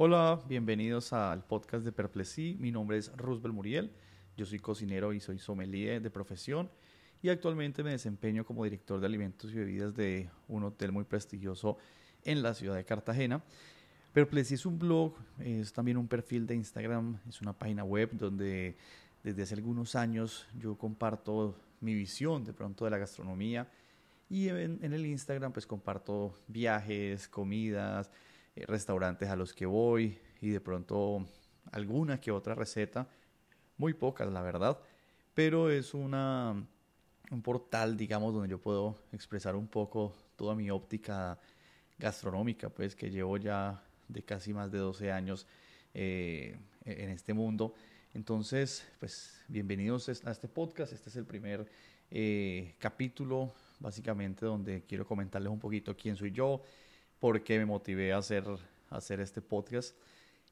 Hola, bienvenidos al podcast de Perplexí. Mi nombre es Roosevelt Muriel. Yo soy cocinero y soy sommelier de profesión y actualmente me desempeño como director de alimentos y bebidas de un hotel muy prestigioso en la ciudad de Cartagena. Perplexí es un blog, es también un perfil de Instagram, es una página web donde desde hace algunos años yo comparto mi visión de pronto de la gastronomía y en, en el Instagram pues comparto viajes, comidas, eh, restaurantes a los que voy y de pronto alguna que otra receta, muy pocas la verdad, pero es una, un portal, digamos, donde yo puedo expresar un poco toda mi óptica gastronómica, pues que llevo ya de casi más de 12 años eh, en este mundo. Entonces, pues bienvenidos a este podcast. Este es el primer eh, capítulo, básicamente, donde quiero comentarles un poquito quién soy yo, por qué me motivé a hacer, hacer este podcast.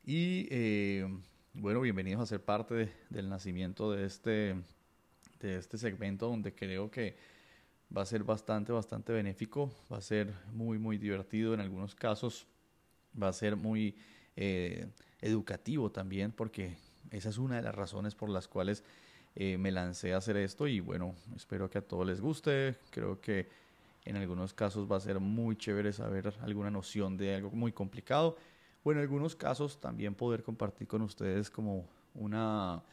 Y eh, bueno, bienvenidos a ser parte del nacimiento de este, de este segmento donde creo que va a ser bastante, bastante benéfico, va a ser muy, muy divertido en algunos casos, va a ser muy eh, educativo también porque esa es una de las razones por las cuales eh, me lancé a hacer esto y bueno, espero que a todos les guste, creo que en algunos casos va a ser muy chévere saber alguna noción de algo muy complicado. O en algunos casos también poder compartir con ustedes como una,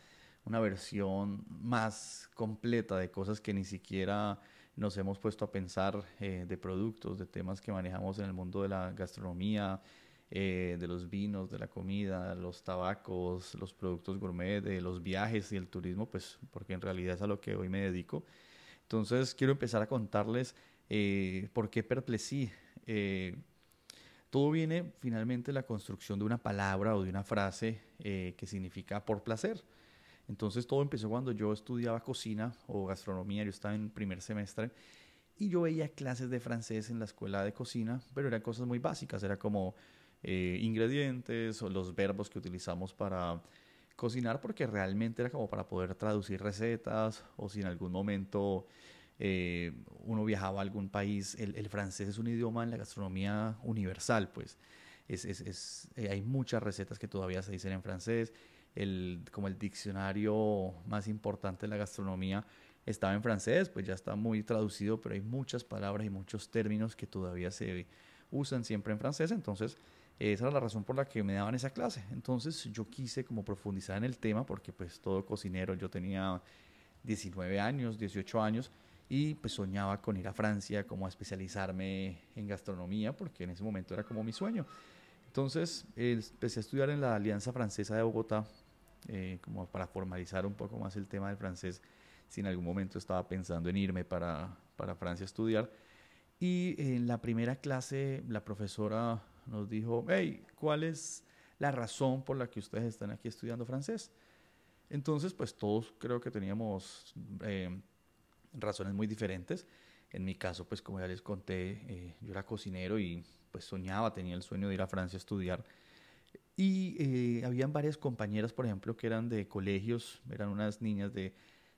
una versión más completa de cosas que ni siquiera nos hemos puesto a pensar eh, de productos, de temas que manejamos en el mundo de la gastronomía, eh, de los vinos, de la comida, los tabacos, los productos gourmet, de los viajes y el turismo, pues porque en realidad es a lo que hoy me dedico. Entonces quiero empezar a contarles eh, ¿Por qué perplexí? Eh, todo viene finalmente la construcción de una palabra o de una frase eh, que significa por placer. Entonces todo empezó cuando yo estudiaba cocina o gastronomía, yo estaba en primer semestre y yo veía clases de francés en la escuela de cocina, pero eran cosas muy básicas, era como eh, ingredientes o los verbos que utilizamos para cocinar, porque realmente era como para poder traducir recetas o si en algún momento eh, uno viajaba a algún país, el, francés es un idioma en la gastronomía universal, pues. Es, es, eh, hay muchas recetas que todavía se dicen en francés, el, como el diccionario más importante de la gastronomía estaba en francés, pues ya está muy traducido, pero hay muchas palabras y muchos términos que todavía se usan siempre en francés, entonces esa era la razón por la que me daban esa clase. Entonces yo quise como profundizar en el tema porque pues todo cocinero, yo tenía 19 años, 18 años, y pues soñaba con ir a Francia, como a especializarme en gastronomía, porque en ese momento era como mi sueño. Entonces empecé a estudiar en la Alianza Francesa de Bogotá, eh, como para formalizar un poco más el tema del francés, si en algún momento estaba pensando en irme para, para Francia a estudiar. Y en la primera clase la profesora nos dijo, hey, ¿cuál es la razón por la que ustedes están aquí estudiando francés? Entonces, pues todos creo que teníamos eh, razones muy diferentes. En mi caso, pues como ya les conté, eh, yo era cocinero y pues soñaba, tenía el sueño de ir a Francia a estudiar. Y eh, habían varias compañeras, por ejemplo, que eran de colegios, eran unas niñas de,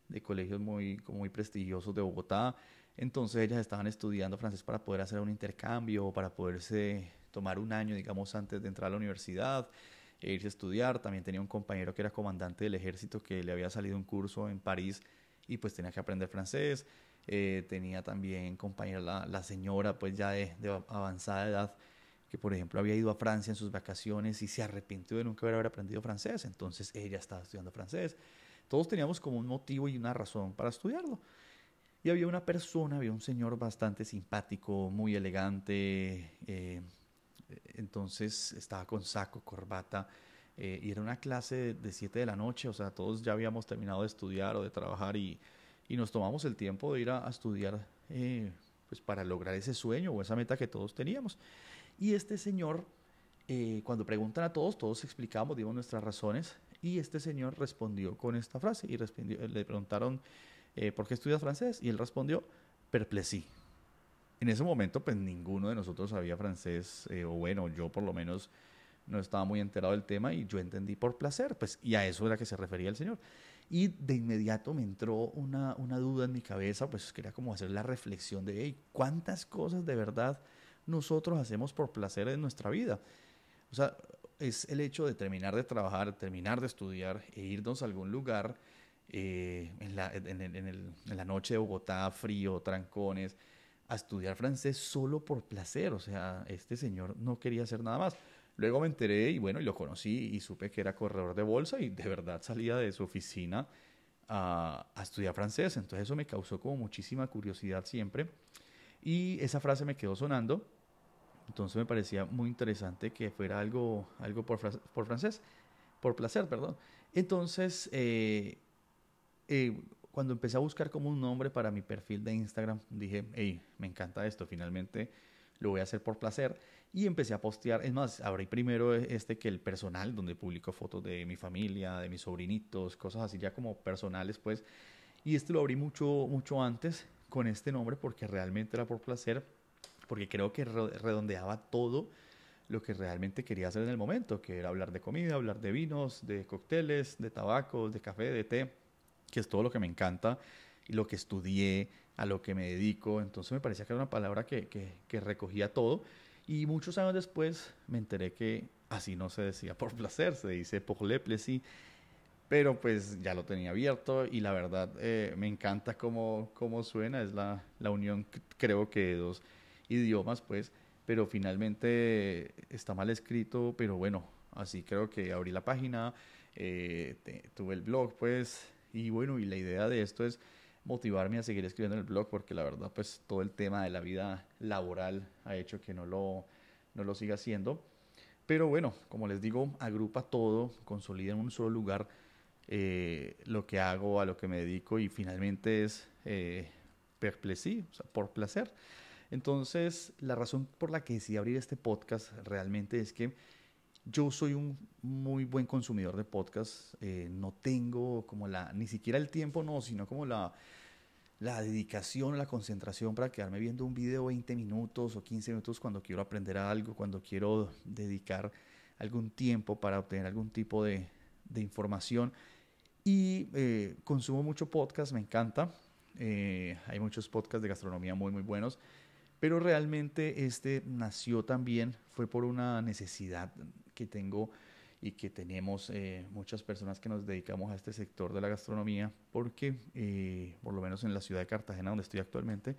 de colegios muy, como muy prestigiosos de Bogotá. Entonces ellas estaban estudiando francés para poder hacer un intercambio o para poderse tomar un año, digamos, antes de entrar a la universidad e irse a estudiar. También tenía un compañero que era comandante del ejército que le había salido un curso en París y pues tenía que aprender francés. Eh, tenía también compañera la, la, señora pues ya de, de, avanzada edad que por ejemplo había ido a Francia en sus vacaciones y se arrepintió de nunca haber aprendido francés, entonces ella estaba estudiando francés. Todos teníamos como un motivo y una razón para estudiarlo. Y había una persona, había un señor bastante simpático, muy elegante, eh, entonces estaba con saco, corbata, eh, y era una clase de 7 de la noche, o sea, todos ya habíamos terminado de estudiar o de trabajar y, y nos tomamos el tiempo de ir a, estudiar eh, pues para lograr ese sueño o esa meta que todos teníamos. Y este señor, eh, cuando preguntan a todos, todos explicamos, dimos nuestras razones y este señor respondió con esta frase y respondió, le preguntaron, ¿por qué estudias francés? Y él respondió, perplexí. En ese momento, pues ninguno de nosotros sabía francés, o bueno, yo por lo menos no estaba muy enterado del tema y yo entendí por placer, pues, y a eso era que se refería el Señor. Y de inmediato me entró una, una duda en mi cabeza, pues quería como hacer la reflexión de, hey, ¿cuántas cosas de verdad nosotros hacemos por placer en nuestra vida? O sea, es el hecho de terminar de trabajar, terminar de estudiar e irnos a algún lugar eh, en, la, en, en, la noche de Bogotá, frío, trancones, a estudiar francés solo por placer. O sea, este señor no quería hacer nada más. Luego me enteré y bueno, y lo conocí y supe que era corredor de bolsa y de verdad salía de su oficina a, estudiar francés. Entonces eso me causó como muchísima curiosidad siempre. Y esa frase me quedó sonando. Entonces me parecía muy interesante que fuera algo, algo por, por francés, por placer, perdón. Entonces, eh, eh, cuando empecé a buscar como un nombre para mi perfil de Instagram, dije, hey, me encanta esto, finalmente lo voy a hacer por placer. Y empecé a postear, es más, abrí primero este que el personal, donde publico fotos de mi familia, de mis sobrinitos, cosas así ya como personales, pues. Y este lo abrí mucho, mucho antes con este nombre porque realmente era por placer, porque creo que redondeaba todo lo que realmente quería hacer en el momento, que era hablar de comida, hablar de vinos, de cócteles, de tabaco, de café, de té, que es todo lo que me encanta y lo que estudié, a lo que me dedico. Entonces me parecía que era una palabra que, que, recogía todo. Y muchos años después me enteré que así no se decía por placer, se dice pour le plaisir. Pero pues ya lo tenía abierto y la verdad eh, me encanta cómo, cómo suena. Es la, la unión, creo que de dos idiomas, pues. Pero finalmente está mal escrito, pero bueno, así creo que abrí la página, eh, tuve el blog, pues. Y bueno, y la idea de esto es motivarme a seguir escribiendo en el blog porque la verdad pues todo el tema de la vida laboral ha hecho que no lo, no lo siga haciendo. Pero bueno, como les digo, agrupa todo, consolida en un solo lugar eh, lo que hago, a lo que me dedico y finalmente es eh, por placer. Entonces, la razón por la que decidí abrir este podcast realmente es que yo soy un muy buen consumidor de podcasts. Eh, no tengo como la, ni siquiera el tiempo, no, sino como la, la dedicación, la concentración para quedarme viendo un video 20 minutos o 15 minutos cuando quiero aprender algo, cuando quiero dedicar algún tiempo para obtener algún tipo de, de información. Y eh, consumo mucho podcast, me encanta. Eh, hay muchos podcasts de gastronomía muy, muy buenos. Pero realmente este nació también, fue por una necesidad que tengo y que tenemos eh, muchas personas que nos dedicamos a este sector de la gastronomía, porque eh, por lo menos en la ciudad de Cartagena, donde estoy actualmente,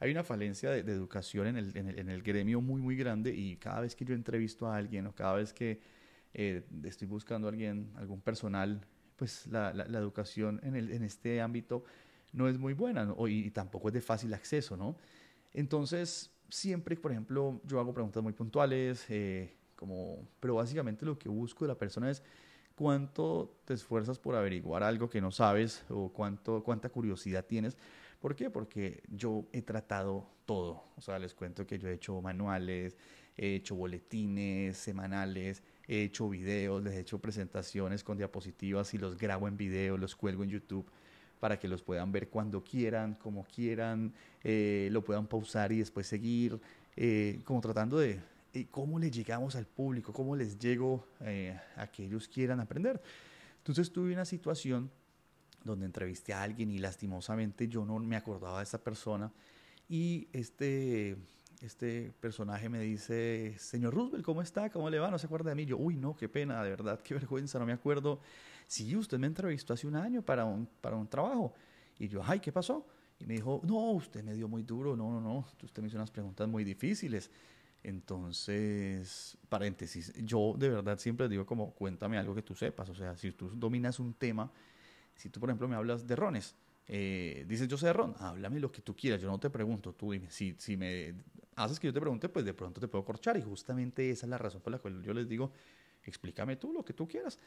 hay una falencia de, educación en el, en, el, gremio muy, muy grande y cada vez que yo entrevisto a alguien o cada vez que eh, estoy buscando a alguien, algún personal, pues la, la, educación en, el, en este ámbito no es muy buena y, tampoco es de fácil acceso, ¿no? Entonces, siempre, por ejemplo, yo hago preguntas muy puntuales, eh, como, pero básicamente lo que busco de la persona es cuánto te esfuerzas por averiguar algo que no sabes o cuánto, cuánta curiosidad tienes. ¿Por qué? Porque yo he tratado todo. O sea, les cuento que yo he hecho manuales, he hecho boletines semanales, he hecho videos, les he hecho presentaciones con diapositivas y los grabo en video, los cuelgo en YouTube para que los puedan ver cuando quieran, como quieran, eh, lo puedan pausar y después seguir, eh, como tratando de eh, cómo le llegamos al público, cómo les llego a que ellos quieran aprender. Entonces tuve una situación donde entrevisté a alguien y lastimosamente yo no me acordaba de esa persona y este este personaje me dice, señor Roosevelt, ¿cómo está? ¿Cómo le va? ¿No se acuerda de mí? Yo, uy, no, qué pena, de verdad, qué vergüenza, no me acuerdo. Sí, usted me entrevistó hace un año para un, para un trabajo. Y yo, ay, ¿qué pasó? Y me dijo, no, usted me dio muy duro, no, no, no, usted me hizo unas preguntas muy difíciles. Entonces, paréntesis, yo de verdad siempre digo como, cuéntame algo que tú sepas. O sea, si tú dominas un tema, si tú, por ejemplo, me hablas de rones, eh, dices, yo sé de ron, háblame lo que tú quieras, yo no te pregunto, tú dime, si, si me haces que yo te pregunte, pues de pronto te puedo corchar y justamente esa es la razón por la cual yo les digo, explícame tú lo que tú quieras.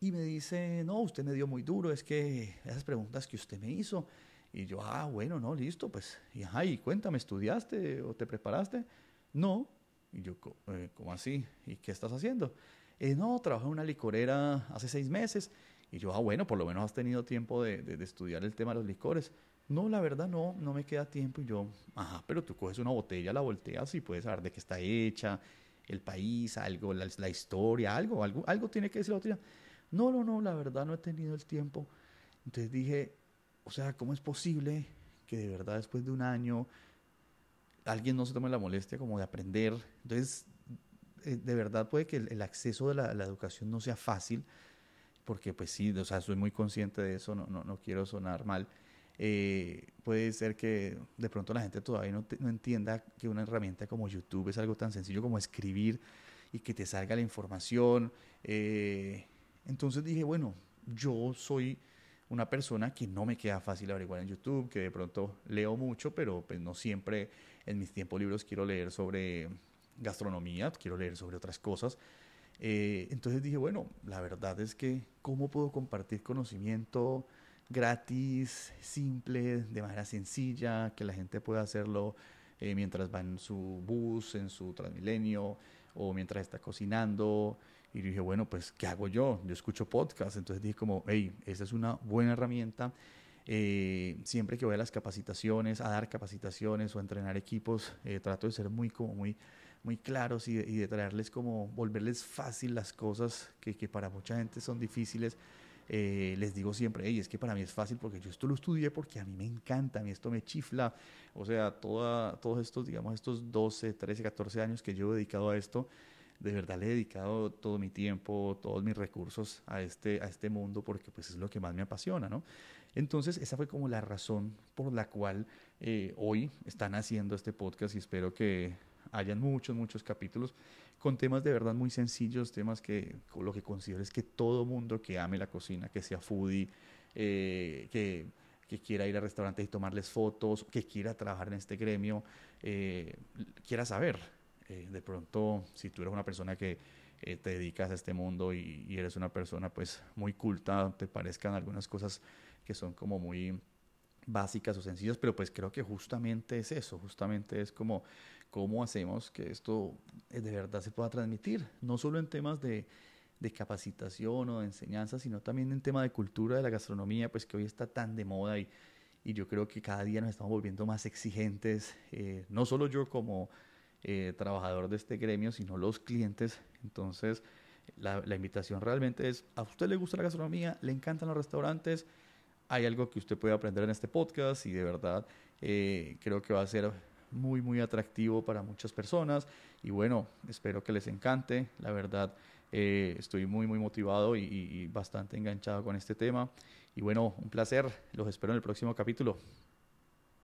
Y me dice, no, usted me dio muy duro, es que esas preguntas que usted me hizo. Y yo, ah, bueno, no, listo, pues, y, ajá, y cuéntame, ¿estudiaste o te preparaste? No. Y yo, eh, ¿cómo así? ¿Y qué estás haciendo? Eh, no, trabajé en una licorera hace seis meses. Y yo, ah, bueno, por lo menos has tenido tiempo de, de, estudiar el tema de los licores. No, la verdad no, no me queda tiempo. Y yo, ajá, pero tú coges una botella, la volteas y puedes saber de qué está hecha, el país, algo, la, historia, algo, algo, algo tiene que decir la botella. No, no, no, la verdad no he tenido el tiempo. Entonces dije, o sea, ¿cómo es posible que de verdad después de un año alguien no se tome la molestia como de aprender? Entonces eh, de verdad puede que el, acceso de la, educación no sea fácil, porque pues sí, o sea, soy muy consciente de eso, no, no, no quiero sonar mal. Eh, puede ser que de pronto la gente todavía no, no, entienda que una herramienta como YouTube es algo tan sencillo como escribir y que te salga la información. Eh, entonces dije, bueno, yo soy una persona que no me queda fácil averiguar en YouTube, que de pronto leo mucho, pero pues no siempre en mis tiempos libros quiero leer sobre gastronomía, quiero leer sobre otras cosas. Eh, entonces dije, bueno, la verdad es que cómo puedo compartir conocimiento gratis, simple, de manera sencilla, que la gente pueda hacerlo eh, mientras va en su bus, en su Transmilenio o mientras está cocinando. Y dije, bueno, pues, ¿qué hago yo? Yo escucho podcast. Entonces dije como, hey, esa es una buena herramienta. Eh, siempre que voy a las capacitaciones, a dar capacitaciones o a entrenar equipos, eh, trato de ser muy, como muy, muy claros y de, traerles como, volverles fácil las cosas que, que para mucha gente son difíciles. Eh, les digo siempre, hey, es que para mí es fácil porque yo esto lo estudié porque a mí me encanta, a mí esto me chifla. O sea, toda, todos estos, digamos, estos 12, 13, 14 años que llevo dedicado a esto, de verdad le he dedicado todo mi tiempo, todos mis recursos a este, a este mundo porque pues es lo que más me apasiona, ¿no? Entonces, esa fue como la razón por la cual eh, hoy están haciendo este podcast y espero que hayan muchos, muchos capítulos con temas de verdad muy sencillos, temas que lo que considero es que todo mundo que ame la cocina, que sea foodie, eh, que, que, quiera ir a restaurantes y tomarles fotos, que quiera trabajar en este gremio, eh, quiera saber. Eh, de pronto, si tú eres una persona que te dedicas a este mundo y, eres una persona pues muy culta, te parezcan algunas cosas que son como muy básicas o sencillas, pero pues creo que justamente es eso, justamente es como cómo hacemos que esto eh, de verdad se pueda transmitir, no solo en temas de, de capacitación o de enseñanza, sino también en tema de cultura de la gastronomía, pues que hoy está tan de moda y, y yo creo que cada día nos estamos volviendo más exigentes, eh, no solo yo como eh, trabajador de este gremio, sino los clientes. Entonces, la, la, invitación realmente es, ¿a usted le gusta la gastronomía? ¿Le encantan los restaurantes? Hay algo que usted puede aprender en este podcast y de verdad creo que va a ser muy, muy atractivo para muchas personas. Y bueno, espero que les encante. La verdad, eh, estoy muy, muy motivado y, y bastante enganchado con este tema. Y bueno, un placer. Los espero en el próximo capítulo.